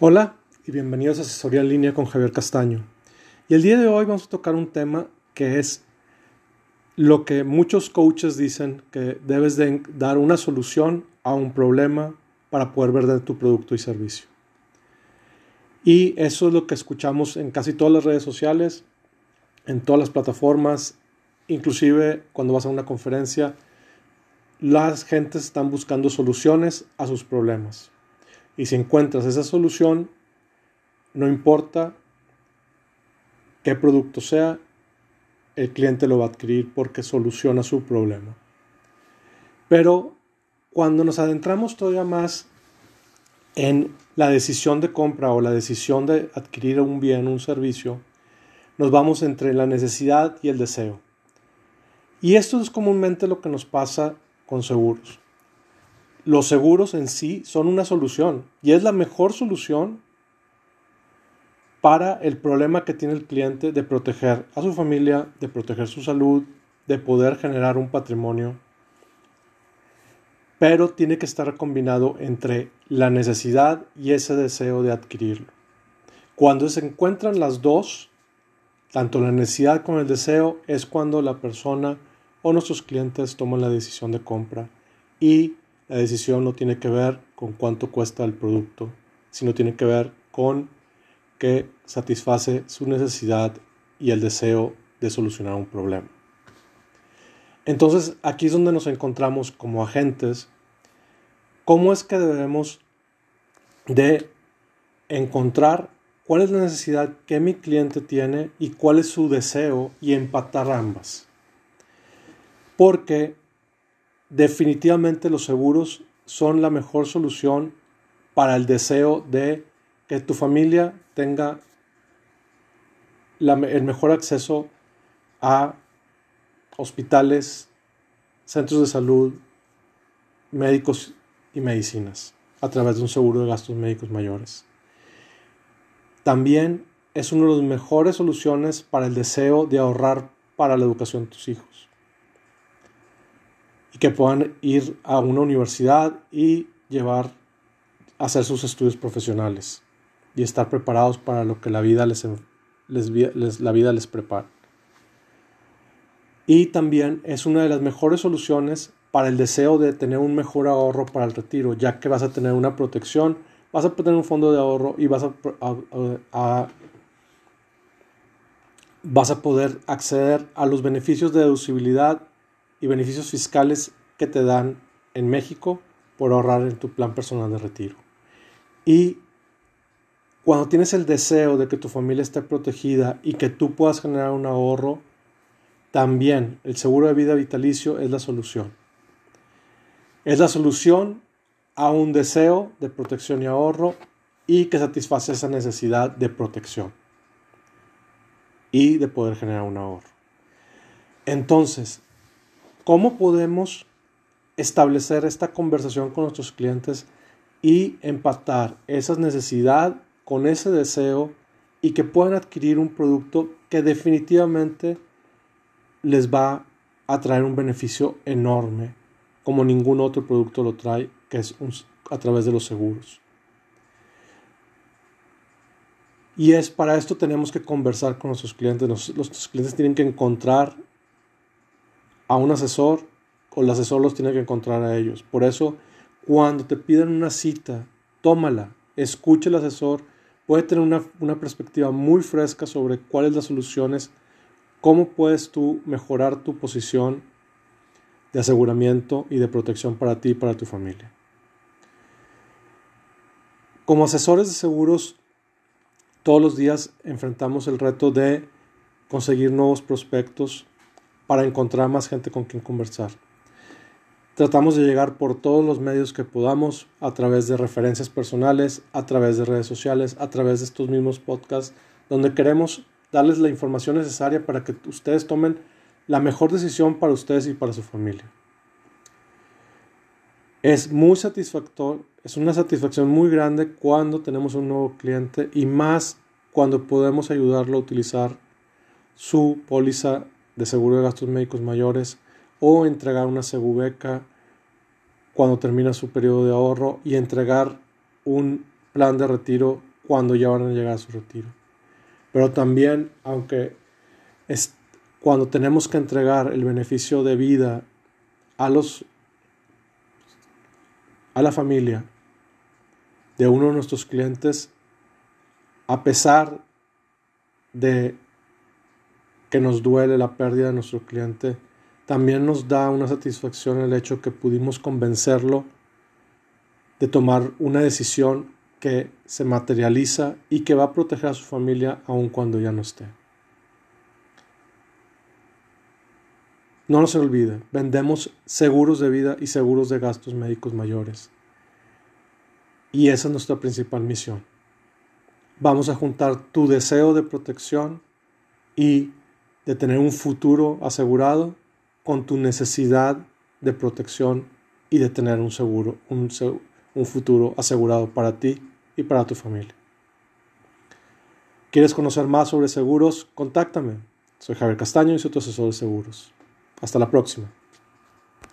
Hola y bienvenidos a Asesoría en línea con Javier Castaño. Y el día de hoy vamos a tocar un tema que es lo que muchos coaches dicen que debes de dar una solución a un problema para poder vender tu producto y servicio. Y eso es lo que escuchamos en casi todas las redes sociales, en todas las plataformas, inclusive cuando vas a una conferencia, las gentes están buscando soluciones a sus problemas. Y si encuentras esa solución, no importa qué producto sea, el cliente lo va a adquirir porque soluciona su problema. Pero cuando nos adentramos todavía más en la decisión de compra o la decisión de adquirir un bien, un servicio, nos vamos entre la necesidad y el deseo. Y esto es comúnmente lo que nos pasa con seguros los seguros en sí son una solución y es la mejor solución para el problema que tiene el cliente de proteger a su familia, de proteger su salud, de poder generar un patrimonio. Pero tiene que estar combinado entre la necesidad y ese deseo de adquirirlo. Cuando se encuentran las dos, tanto la necesidad como el deseo, es cuando la persona o nuestros clientes toman la decisión de compra y la decisión no tiene que ver con cuánto cuesta el producto, sino tiene que ver con que satisface su necesidad y el deseo de solucionar un problema. Entonces aquí es donde nos encontramos como agentes, cómo es que debemos de encontrar cuál es la necesidad que mi cliente tiene y cuál es su deseo y empatar ambas. Porque definitivamente los seguros son la mejor solución para el deseo de que tu familia tenga el mejor acceso a hospitales, centros de salud, médicos y medicinas a través de un seguro de gastos médicos mayores. También es una de las mejores soluciones para el deseo de ahorrar para la educación de tus hijos y que puedan ir a una universidad y llevar a hacer sus estudios profesionales y estar preparados para lo que la vida les, la vida les prepara. Y también es una de las mejores soluciones para el deseo de tener un mejor ahorro para el retiro, ya que vas a tener una protección, vas a tener un fondo de ahorro y vas a, vas a poder acceder a los beneficios de deducibilidad y beneficios fiscales que te dan en México por ahorrar en tu plan personal de retiro. Y cuando tienes el deseo de que tu familia esté protegida y que tú puedas generar un ahorro, también el seguro de vida vitalicio es la solución. Es la solución a un deseo de protección y ahorro y que satisface esa necesidad de protección y de poder generar un ahorro. Entonces, ¿Cómo podemos establecer esta conversación con nuestros clientes y empatar esa necesidad con ese deseo y que puedan adquirir un producto que definitivamente les va a traer un beneficio enorme, como ningún otro producto lo trae, que es a través de los seguros. Y es para esto tenemos que conversar con nuestros clientes. nuestros clientes tienen que encontrar a un asesor o el asesor los tiene que encontrar a ellos. Por eso, cuando te piden una cita, tómala, escuche al asesor, puede tener una, una perspectiva muy fresca sobre cuáles las soluciones, cómo puedes tú mejorar tu posición de aseguramiento y de protección para ti y para tu familia. Como asesores de seguros, todos los días enfrentamos el reto de conseguir nuevos prospectos para encontrar más gente con quien conversar. Tratamos de llegar por todos los medios que podamos, a través de referencias personales, a través de redes sociales, a través de estos mismos podcasts, donde queremos darles la información necesaria para que ustedes tomen la mejor decisión para ustedes y para su familia. Es muy satisfactorio, es una satisfacción muy grande cuando tenemos un nuevo cliente y más cuando podemos ayudarlo a utilizar su póliza de seguro de gastos médicos mayores o entregar una segubeca cuando termina su periodo de ahorro y entregar un plan de retiro cuando ya van a llegar a su retiro. Pero también, aunque es, cuando tenemos que entregar el beneficio de vida a los a la familia de uno de nuestros clientes, a pesar de que nos duele la pérdida de nuestro cliente, también nos da una satisfacción el hecho que pudimos convencerlo de tomar una decisión que se materializa y que va a proteger a su familia aun cuando ya no esté. No nos olvide, vendemos seguros de vida y seguros de gastos médicos mayores. Y esa es nuestra principal misión. Vamos a juntar tu deseo de protección y de tener un futuro asegurado con tu necesidad de protección y de tener un seguro, un, un futuro asegurado para ti y para tu familia. ¿Quieres conocer más sobre seguros? Contáctame. Soy Javier Castaño y soy tu asesor de seguros. Hasta la próxima.